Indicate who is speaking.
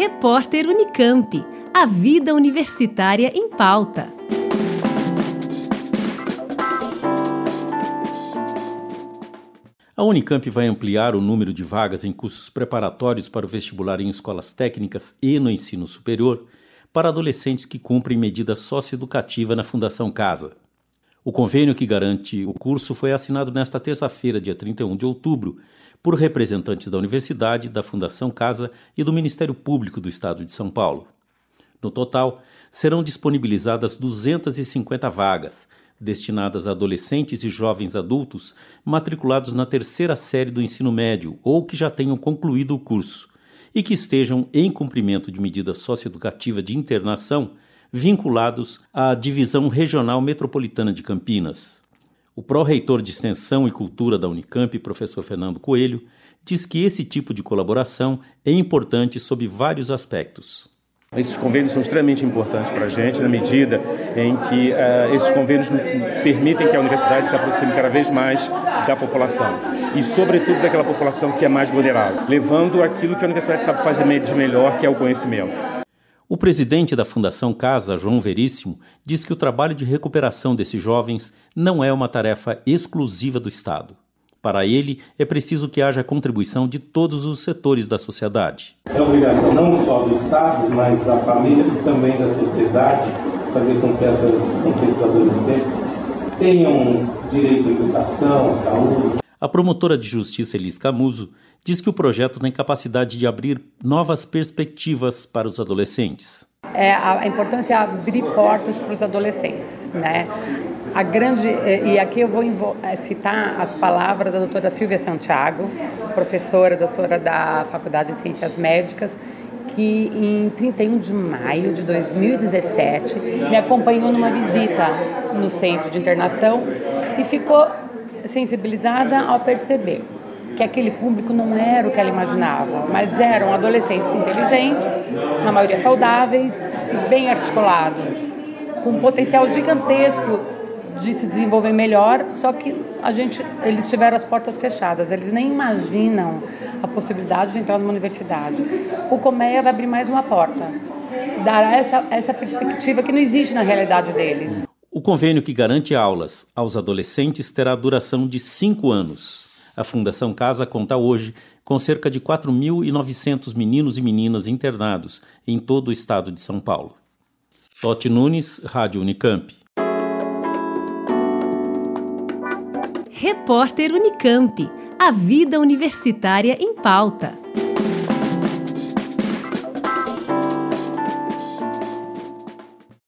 Speaker 1: Repórter Unicamp. A vida universitária em pauta.
Speaker 2: A Unicamp vai ampliar o número de vagas em cursos preparatórios para o vestibular em escolas técnicas e no ensino superior para adolescentes que cumprem medida socioeducativa na Fundação Casa. O convênio que garante o curso foi assinado nesta terça-feira, dia 31 de outubro, por representantes da Universidade, da Fundação Casa e do Ministério Público do Estado de São Paulo. No total, serão disponibilizadas 250 vagas, destinadas a adolescentes e jovens adultos matriculados na terceira série do ensino médio ou que já tenham concluído o curso e que estejam em cumprimento de medida socioeducativa de internação vinculados à Divisão Regional Metropolitana de Campinas. O pró-reitor de Extensão e Cultura da Unicamp, professor Fernando Coelho, diz que esse tipo de colaboração é importante sob vários aspectos.
Speaker 3: Esses convênios são extremamente importantes para a gente, na medida em que uh, esses convênios permitem que a universidade se aproxime cada vez mais da população e, sobretudo, daquela população que é mais vulnerável, levando aquilo que a universidade sabe fazer de melhor, que é o conhecimento.
Speaker 2: O presidente da Fundação Casa, João Veríssimo, diz que o trabalho de recuperação desses jovens não é uma tarefa exclusiva do Estado. Para ele, é preciso que haja contribuição de todos os setores da sociedade.
Speaker 4: É obrigação não só do Estado, mas da família e também da sociedade fazer com que, essas, com que esses adolescentes tenham direito à educação, à saúde.
Speaker 2: A promotora de justiça Elis Camuso diz que o projeto tem capacidade de abrir novas perspectivas para os adolescentes
Speaker 5: é a, importância é abrir portas para os adolescentes, né? A grande e aqui eu vou é, citar as palavras da doutora Silvia Santiago, professora, doutora da Faculdade de Ciências Médicas, que em 31 de maio de 2017 me acompanhou numa visita no centro de internação e ficou sensibilizada ao perceber que aquele público não era o que ela imaginava, mas eram adolescentes inteligentes, na maioria saudáveis e bem articulados, com um potencial gigantesco de se desenvolver melhor, só que a gente, eles tiveram as portas fechadas, eles nem imaginam a possibilidade de entrar numa universidade. O Comeia vai abrir mais uma porta, dará essa, essa perspectiva que não existe na realidade deles.
Speaker 2: O convênio que garante aulas aos adolescentes terá duração de cinco anos. A Fundação Casa conta hoje com cerca de 4.900 meninos e meninas internados em todo o estado de São Paulo. Totti Nunes, Rádio Unicamp.
Speaker 1: Repórter Unicamp. A vida universitária em pauta.